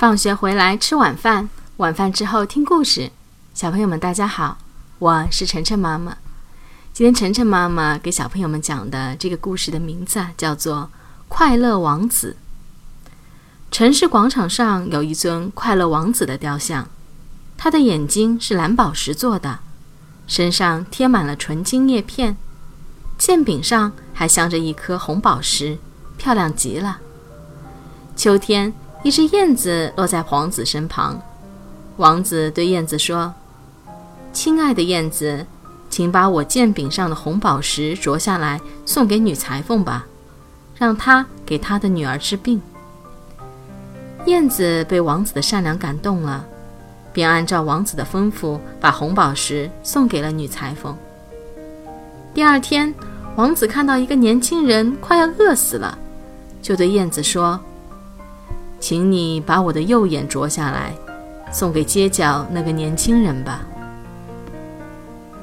放学回来吃晚饭，晚饭之后听故事。小朋友们，大家好，我是晨晨妈妈。今天晨晨妈妈给小朋友们讲的这个故事的名字啊叫做《快乐王子》。城市广场上有一尊快乐王子的雕像，他的眼睛是蓝宝石做的，身上贴满了纯金叶片，剑柄上还镶着一颗红宝石，漂亮极了。秋天。一只燕子落在王子身旁，王子对燕子说：“亲爱的燕子，请把我剑柄上的红宝石啄下来送给女裁缝吧，让她给她的女儿治病。”燕子被王子的善良感动了，便按照王子的吩咐，把红宝石送给了女裁缝。第二天，王子看到一个年轻人快要饿死了，就对燕子说。请你把我的右眼啄下来，送给街角那个年轻人吧。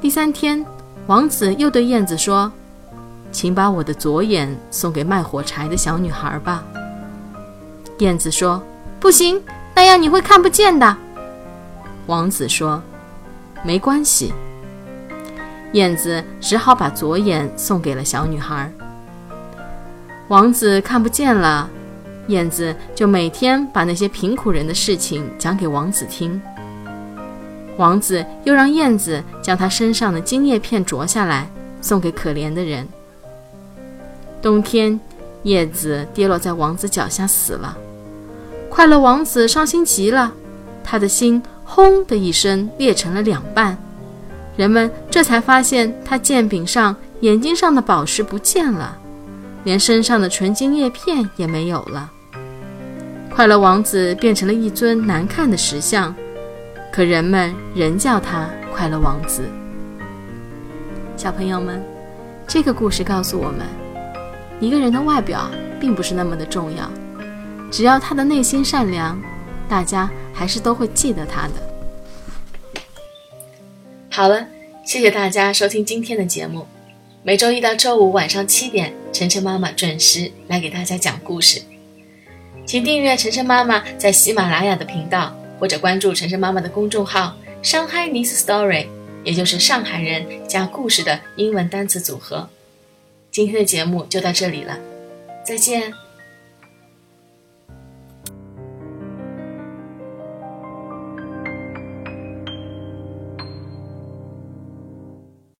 第三天，王子又对燕子说：“请把我的左眼送给卖火柴的小女孩吧。”燕子说：“不行，那样你会看不见的。”王子说：“没关系。”燕子只好把左眼送给了小女孩。王子看不见了。燕子就每天把那些贫苦人的事情讲给王子听。王子又让燕子将他身上的金叶片啄下来，送给可怜的人。冬天，叶子跌落在王子脚下死了。快乐王子伤心极了，他的心轰的一声裂成了两半。人们这才发现他剑柄上、眼睛上的宝石不见了，连身上的纯金叶片也没有了。快乐王子变成了一尊难看的石像，可人们仍叫他快乐王子。小朋友们，这个故事告诉我们，一个人的外表并不是那么的重要，只要他的内心善良，大家还是都会记得他的。好了，谢谢大家收听今天的节目。每周一到周五晚上七点，晨晨妈妈准时来给大家讲故事。请订阅晨晨妈妈在喜马拉雅的频道，或者关注晨晨妈妈的公众号“上海 Nice Story”，也就是上海人加故事的英文单词组合。今天的节目就到这里了，再见。